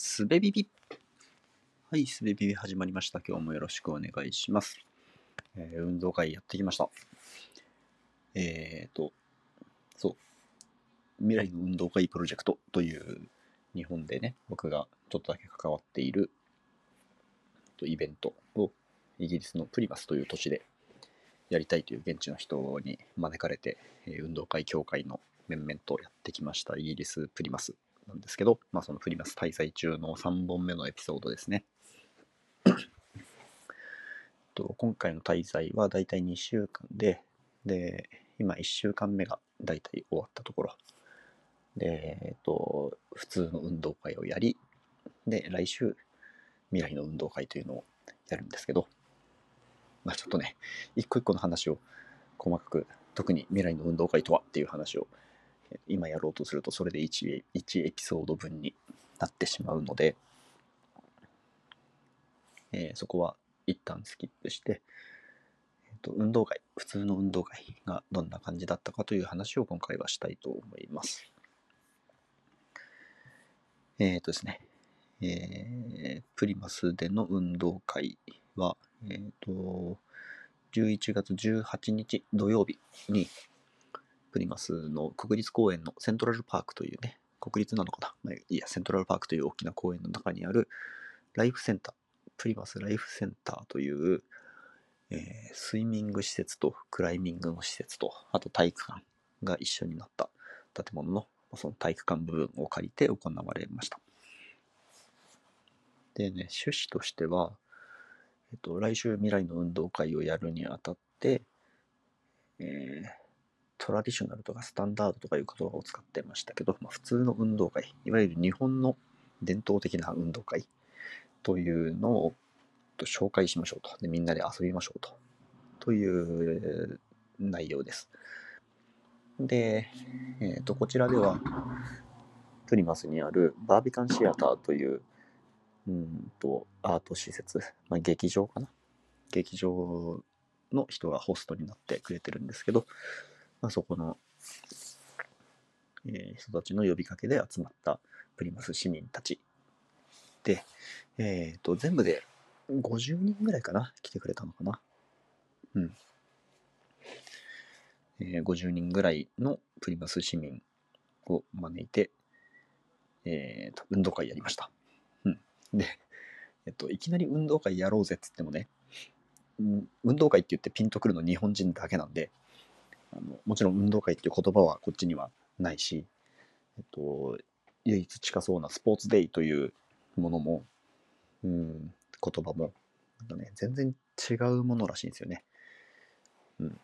すべビビ。はい、すべビビ始まりました。今日もよろしくお願いします。えー、運動会やってきました。えっ、ー、と、そう。未来の運動会プロジェクトという日本でね、僕がちょっとだけ関わっているイベントをイギリスのプリマスという都市でやりたいという現地の人に招かれて、運動会協会の面々とやってきましたイギリスプリマスなんですけど、まあ、そのフリマス滞在中の3本目のエピソードですね。と今回の滞在はだいたい2週間で、で、今1週間目がだいたい終わったところ。で、えっと、普通の運動会をやり、で、来週、未来の運動会というのをやるんですけど、まあちょっとね、一個一個の話を細かく、特に未来の運動会とはっていう話を今やろうとするとそれで 1, 1エピソード分になってしまうので、えー、そこは一旦スキップして、えーと、運動会、普通の運動会がどんな感じだったかという話を今回はしたいと思います。えっ、ー、とですね、えー、プリマスでの運動会は、えっ、ー、と、11月18日土曜日に、プリマスの国立公園のセントラルパークというね、国立なのかな、まあ、いや、セントラルパークという大きな公園の中にあるライフセンター、プリマスライフセンターという、えー、スイミング施設とクライミングの施設と、あと体育館が一緒になった建物の、その体育館部分を借りて行われました。でね、趣旨としては、えっと、来週未来の運動会をやるにあたって、えー、トラディショナルとかスタンダードとかいう言葉を使ってましたけど、まあ、普通の運動会、いわゆる日本の伝統的な運動会というのを紹介しましょうと。でみんなで遊びましょうと。という内容です。で、えー、とこちらでは、プリマスにあるバービカンシアターといううんとアート施設、まあ、劇場かな？劇場の人がホストになってくれてるんですけど、まあ、そこの、えー、人たちの呼びかけで集まったプリマス市民たちで、えっ、ー、と、全部で50人ぐらいかな来てくれたのかなうん。えー、50人ぐらいのプリマス市民を招いて、えーと、運動会やりました。うん。で、えっと、いきなり運動会やろうぜっつってもね、運動会って言ってピンとくるの日本人だけなんで、あのもちろん運動会っていう言葉はこっちにはないし、えっと、唯一近そうなスポーツデイというものも、うん、言葉も、ね、全然違うものらしいんですよね。うん。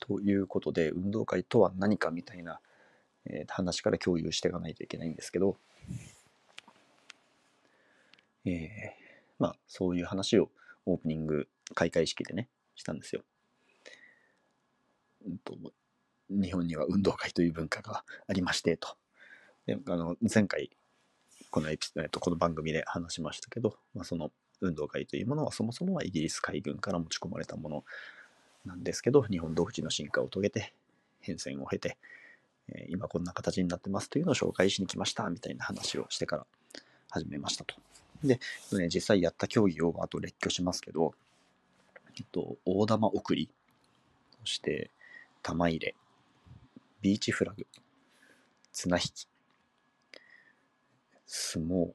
ということで、運動会とは何かみたいな、えー、話から共有していかないといけないんですけど、えー、まあ、そういう話をオープニング開会式でね、したんですよ。と日本には運動会という文化がありましてと。であの前回このエピ、えっと、この番組で話しましたけど、まあ、その運動会というものはそもそもはイギリス海軍から持ち込まれたものなんですけど日本独自の進化を遂げて変遷を経て、えー、今こんな形になってますというのを紹介しに来ましたみたいな話をしてから始めましたと。で、ね、実際やった競技をあと列挙しますけど、えっと、大玉送り、そして、玉入れ、ビーチフラグ、綱引き、相撲。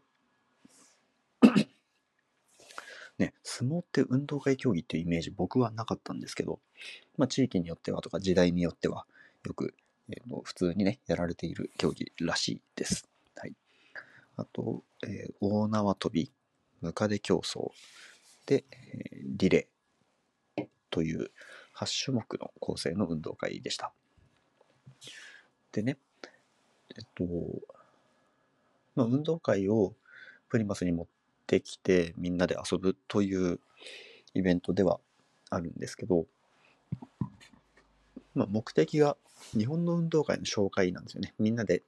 ね、相撲って運動会競技っていうイメージ僕はなかったんですけど、まあ、地域によってはとか時代によってはよく、えー、の普通にね、やられている競技らしいです。はい。あと、えー、大縄跳び、ムカデ競争、で、えー、リレーという8種目の構成の運動会でした。でね、えっと、まあ、運動会をプリマスに持ってきてみんなで遊ぶというイベントではあるんですけど、まあ、目的が日本の運動会の紹介なんですよね。みんなで、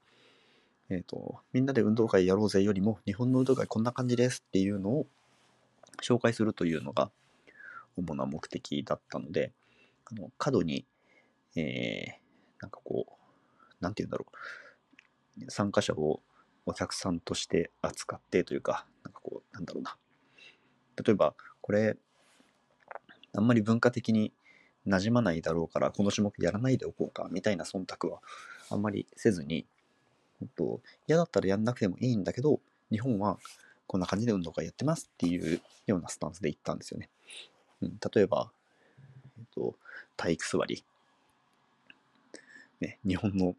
えっ、ー、と、みんなで運動会やろうぜよりも、日本の運動会こんな感じですっていうのを紹介するというのが主な目的だったので、あの過度に、えー、なんかこう、なんて言うんだろう、参加者をお客さんとして扱ってというか、なんかこう、なんだろうな。例えば、これ、あんまり文化的に馴染まないだろうから、この種目やらないでおこうか、みたいな忖度はあんまりせずに、えっと、嫌だったらやんなくてもいいんだけど、日本はこんな感じで運動会やってますっていうようなスタンスで行ったんですよね。うん、例えば、えっと、体育座り。ね、日本の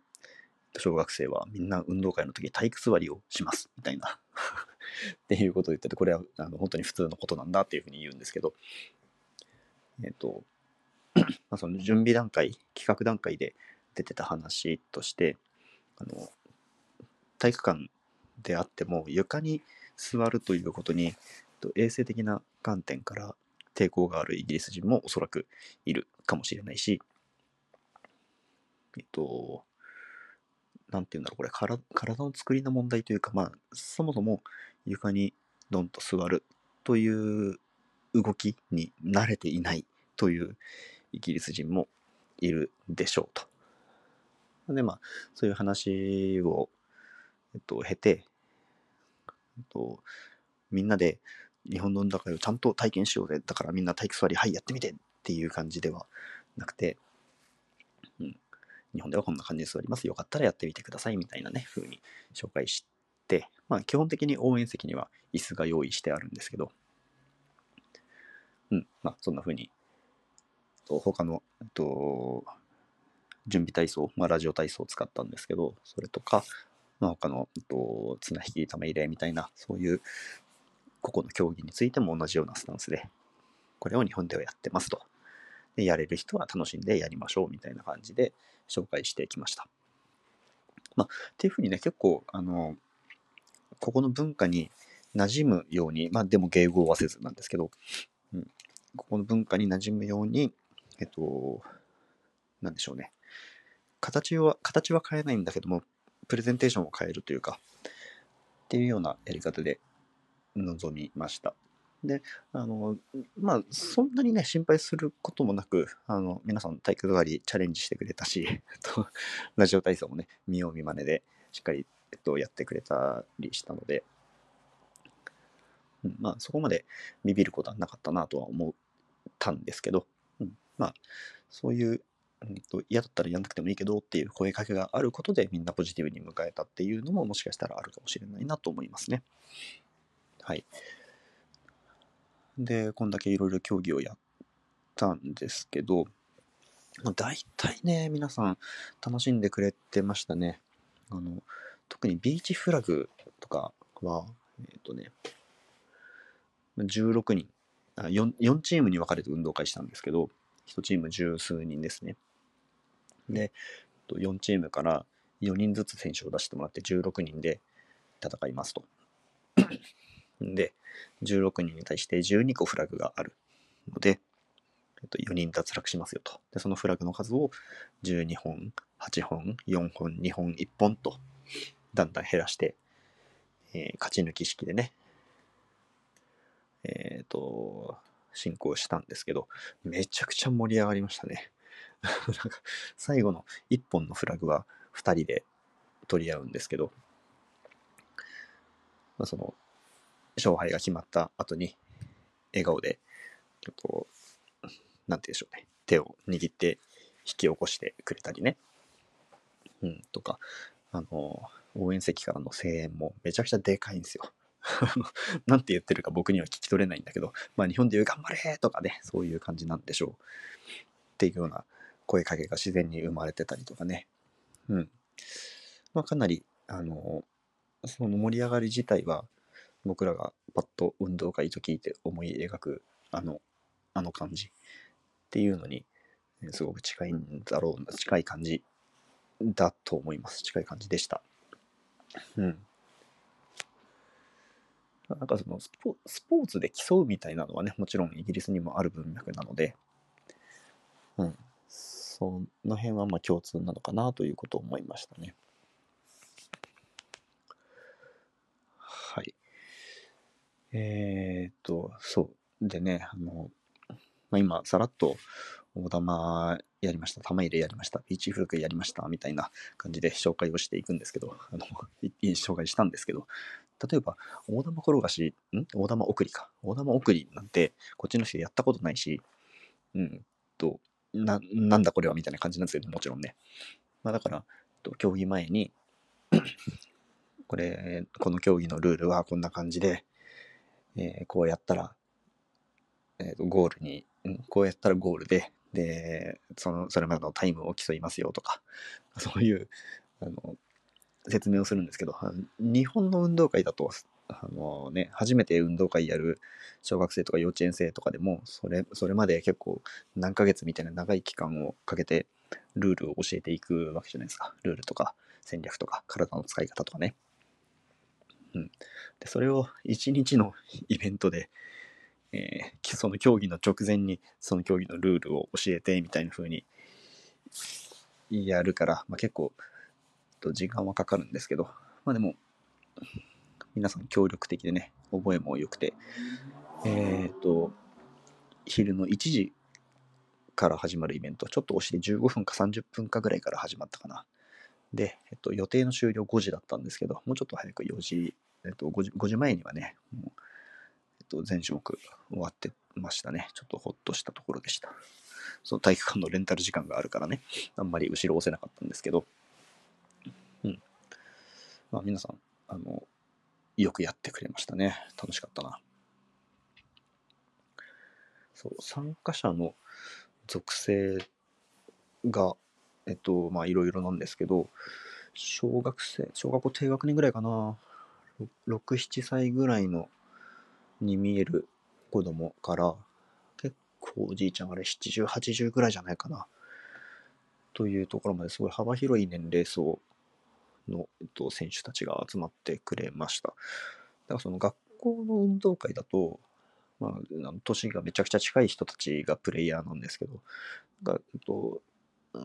小学生はみんな運動会の時体育座りをします。みたいな。っていうことを言ってて、これはあの本当に普通のことなんだっていうふうに言うんですけど、えっと、まあその準備段階、企画段階で出てた話として、あの、体育館であっても床に座るということに、衛生的な観点から抵抗があるイギリス人もおそらくいるかもしれないし、えっと、なんて言うんだろう、これ体、体の作りの問題というか、まあ、そもそも床にドンと座るという動きに慣れていないというイギリス人もいるでしょうと。で、まあ、そういう話を、えっと、経て、えっと、みんなで日本の運動会をちゃんと体験しようぜ。だからみんな体育座り、はい、やってみてっていう感じではなくて、うん、日本ではこんな感じで座ります。よかったらやってみてくださいみたいなね、風に紹介して、まあ基本的に応援席には椅子が用意してあるんですけど、うん、まあそんな風に、他の、えっと、準備体操、まあラジオ体操を使ったんですけど、それとか、まあ他の、えっと、綱引き玉入れみたいな、そういう個々の競技についても同じようなスタンスで、これを日本ではやってますと。でやれる人は楽しんでやりましょうみたいな感じで紹介していきました。まあ、っていうふうにね、結構、あの、ここの文化に馴染むように、まあでも迎合はせずなんですけど、うん、ここの文化に馴染むように、えっと、なんでしょうね。形は、形は変えないんだけども、プレゼンテーションを変えるというか、っていうようなやり方で臨みました。で、あの、まあ、そんなにね、心配することもなく、あの、皆さん体育座りチャレンジしてくれたし、ラジオ体操もね、見よう見まねで、しっかり、えっと、やってくれたりしたので、うん、まあ、そこまでビビることはなかったなとは思ったんですけど、うん、まあ、そういう、うんと、嫌だったらやんなくてもいいけどっていう声かけがあることでみんなポジティブに迎えたっていうのももしかしたらあるかもしれないなと思いますね。はい。で、こんだけいろいろ競技をやったんですけど、大体ね、皆さん楽しんでくれてましたね。あの、特にビーチフラグとかは、えっ、ー、とね、16人あ4、4チームに分かれて運動会したんですけど、1チーム十数人ですね。で、4チームから4人ずつ選手を出してもらって16人で戦いますと。で、16人に対して12個フラグがあるので、えっと、4人脱落しますよと。で、そのフラグの数を12本、8本、4本、2本、1本と、だんだん減らして、えー、勝ち抜き式でね、えっ、ー、と、進行したんですけど、めちゃくちゃ盛り上がりましたね。なんか最後の1本のフラグは2人で取り合うんですけど、まあ、その勝敗が決まった後に、笑顔で、ちょっと、なんて言うんでしょうね、手を握って引き起こしてくれたりね。うん、とか、あの、応援席からの声援もめちゃくちゃでかいんですよ。なんて言ってるか僕には聞き取れないんだけど、まあ日本で言う頑張れとかね、そういう感じなんでしょう。っていうような声かけが自然に生まれてたりとかね。うん。まあかなり、あの、その盛り上がり自体は、僕らがパッと運動会と聞いて思い描くあのあの感じっていうのにすごく近いんだろうな近い感じだと思います。近い感じでした。うん。なんかそのスポスポーツで競うみたいなのはねもちろんイギリスにもある文脈なのでうん。その辺はまあ共通なのかなということを思いましたねはいえー、っと、そう。でね、あの、まあ、今、さらっと大玉やりました、玉入れやりました、ビーチフルクやりました、みたいな感じで紹介をしていくんですけど、あの、紹介したんですけど、例えば、大玉転がし、ん？大玉送りか。大玉送りなんて、こっちの人やったことないし、うんと、な、なんだこれはみたいな感じなんですけど、もちろんね。まあだから、競技前にこれ、この競技のルールはこんな感じで、えー、こうやったら、えー、とゴールに、こうやったらゴールで、で、その、それまでのタイムを競いますよとか、そういう、あの、説明をするんですけど、日本の運動会だと、あのね、初めて運動会やる小学生とか幼稚園生とかでも、それ、それまで結構何ヶ月みたいな長い期間をかけてルールを教えていくわけじゃないですか。ルールとか戦略とか体の使い方とかね。うん。で、それを一日のイベントで、えー、その競技の直前にその競技のルールを教えてみたいな風にやるから、まあ、結構時間はかかるんですけど、まあでも、皆さん協力的でね、覚えも良くて、えっ、ー、と、昼の1時から始まるイベント、ちょっと押して15分か30分かぐらいから始まったかな。で、えっと、予定の終了5時だったんですけど、もうちょっと早く4時、えっと、5時 ,5 時前にはね、もうえっと、全種目終わってましたね。ちょっとほっとしたところでした。その体育館のレンタル時間があるからね、あんまり後ろ押せなかったんですけど、うん。まあ皆さん、あの、よくやってくれましたね。楽しかったな。そう、参加者の属性が、えっと、まあいろいろなんですけど、小学生、小学校低学年ぐらいかな、6、7歳ぐらいのに見える子供から、結構おじいちゃんあれ70、80ぐらいじゃないかな。というところまですごい幅広い年齢層の、えっと、選手たちが集まってくれました。だからその学校の運動会だと、まあ、年がめちゃくちゃ近い人たちがプレイヤーなんですけど、がえっと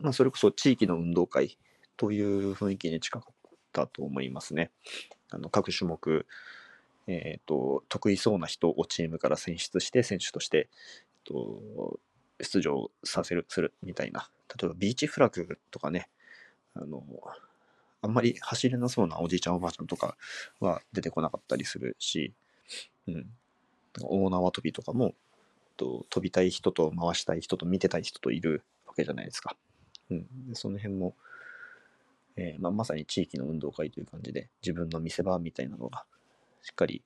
まあ、それこそ地域の運動会という雰囲気に近かったと思いますね。あの各種目、えーと、得意そうな人をチームから選出して選手として、えっと、出場させるするみたいな例えばビーチフラッグとかねあのあんまり走れなそうなおじいちゃんおばあちゃんとかは出てこなかったりするし、うん、大縄跳びとかもと飛びたい人と回したい人と見てたい人といるわけじゃないですか。うん、でその辺も、えー、まあ、まさに地域の運動会という感じで自分の見せ場みたいなのがしっかり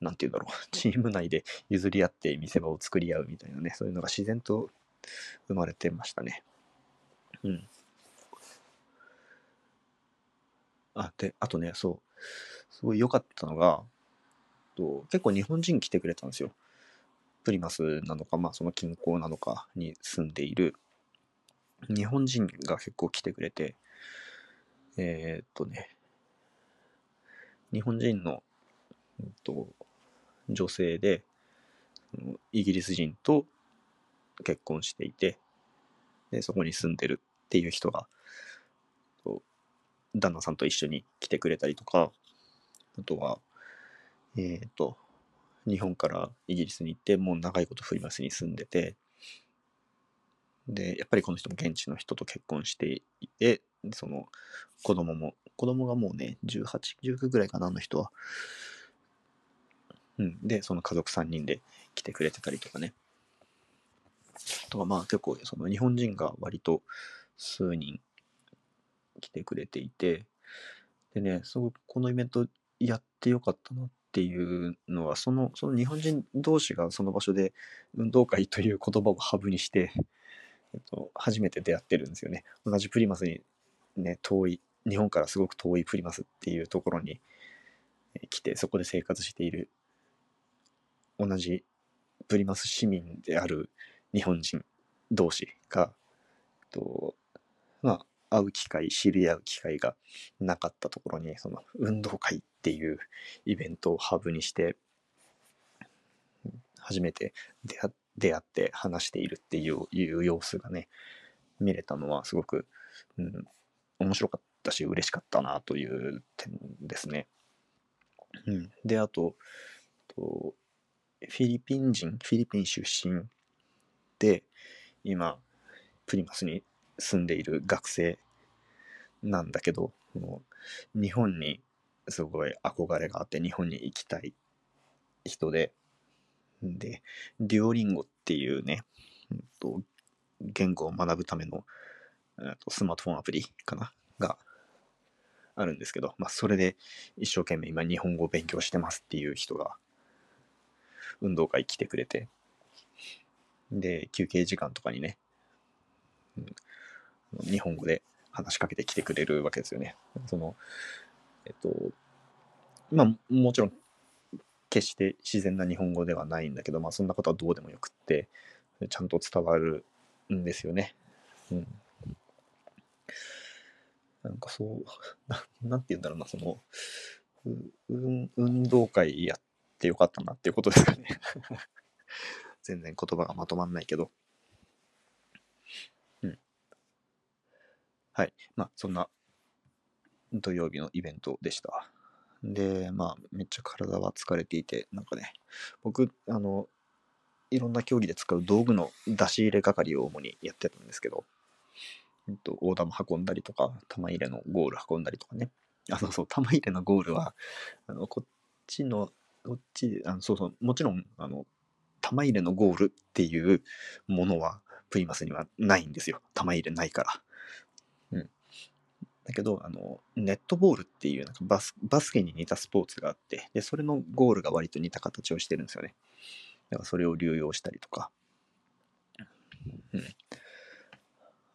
何て言うんだろう チーム内で譲り合って見せ場を作り合うみたいなねそういうのが自然と生まれてましたね。うん。あ、で、あとね、そう、すごい良かったのが、と結構日本人来てくれたんですよ。プリマスなのか、まあその近郊なのかに住んでいる日本人が結構来てくれて、えー、っとね、日本人の、えっと、女性で、イギリス人と結婚していて、で、そこに住んでるっていう人が、旦那さんと一緒に来てくれたりとか、あとは、えっ、ー、と、日本からイギリスに行って、もう長いことフリマスに住んでて、で、やっぱりこの人も現地の人と結婚していて、その子供も、子供がもうね、18、19ぐらいかな、あの人は。うん。で、その家族3人で来てくれてたりとかね。あとか、まあ結構、その日本人が割と数人来てくれていて、でね、すごくこのイベントやってよかったなっていうのは、その、その日本人同士がその場所で運動会という言葉をハブにして、えっと、初めて出会ってるんですよね。同じプリマスにね、遠い、日本からすごく遠いプリマスっていうところに来て、そこで生活している、同じプリマス市民である日本人同士が、とまあ、会う機会、知り合う機会がなかったところに、その運動会っていうイベントをハブにして、初めて出会って出会って話しているっていう様子がね、見れたのはすごく、うん、面白かったし、嬉しかったなという点ですね。うん、で、あと、とフィリピン人、フィリピン出身て、今、プリマスに住んでいる学生なんだけど、日本にすごい憧れがあって、日本に行きたい人で、で、デュオリンゴっていうね、うんと、言語を学ぶための、えとスマートフォンアプリかな？があるんですけど、まあ、それで一生懸命今日本語を勉強してますっていう人が運動会来てくれて、で、休憩時間とかにね、うん、日本語で話しかけてきてくれるわけですよね。その、えっと、まあ、もちろん、決して自然な日本語ではないんだけど、まあ、そんなことはどうでもよくって、ちゃんと伝わるんですよね。うん。なんかそう、ななんて言うんだろうな、その、う運動会やってよかったなっていうことですかね。全然言葉がまとまんないけど。うん。はい。まあ、そんな土曜日のイベントでした。で、まあ、めっちゃ体は疲れていて、なんかね、僕、あの、いろんな競技で使う道具の出し入れ係を主にやってたんですけど、えっと、大玉運んだりとか、玉入れのゴール運んだりとかね。あ、そうそう、玉入れのゴールは、あの、こっちの、こっち、あのそうそう、もちろん、あの、玉入れのゴールっていうものは、プリマスにはないんですよ。玉入れないから。だけど、あの、ネットボールっていう、なんかバスバスケに似たスポーツがあって、で、それのゴールが割と似た形をしてるんですよね。だからそれを流用したりとか。うん。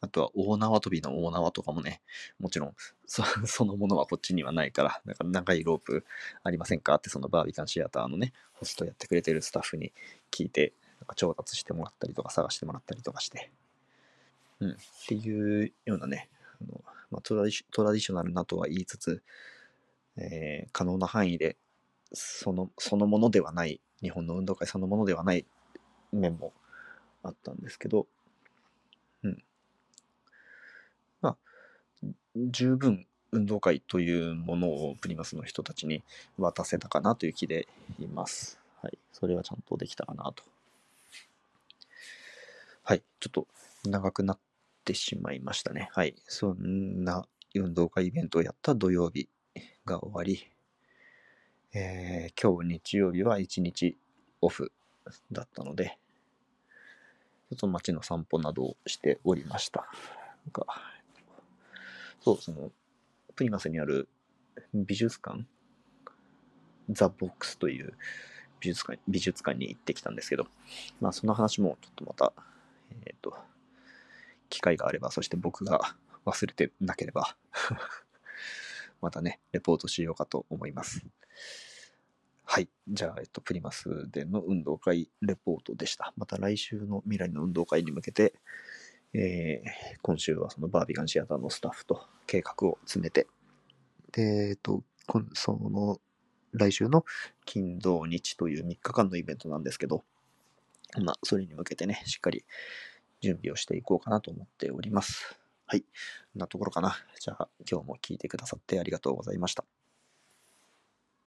あとは大縄跳びの大縄とかもね、もちろんそ そのものはこっちにはないから、だから長いロープありませんかってそのバービカンシアターのね、ホストやってくれてるスタッフに聞いて、なんか調達してもらったりとか探してもらったりとかして、うん、っていうようなね、あのまあ、トラディショナルなとは言いつつ、えー、可能な範囲でそのそのものではない日本の運動会そのものではない面もあったんですけど、うん。まあ、十分運動会というものをプリマスの人たちに渡せたかなという気でいます。はい。それはちゃんとできたかなと。はい。ちょっと長くなっってしまいましたね。はい。そんな運動会イベントをやった土曜日が終わり、えー、今日日曜日は一日オフだったので、ちょっと街の散歩などをしておりました。なんかそう、その、プリマスにある美術館、ザ・ボックスという美術館美術館に行ってきたんですけど、まあその話もちょっとまた、えっ、ー、と、機会があれば、そして僕が忘れてなければ またね、レポートしようかと思います。はい。じゃあ、えっと、プリマスでの運動会レポートでした。また来週の未来の運動会に向けて、えー、今週はそのバービガンシアターのスタッフと計画を詰めて、で、えっと、その、来週の金土日という3日間のイベントなんですけど、まあ、それに向けてね、しっかり準備をしていこうかなと思っております。はい。こんなところかな。じゃあ、今日も聞いてくださってありがとうございました。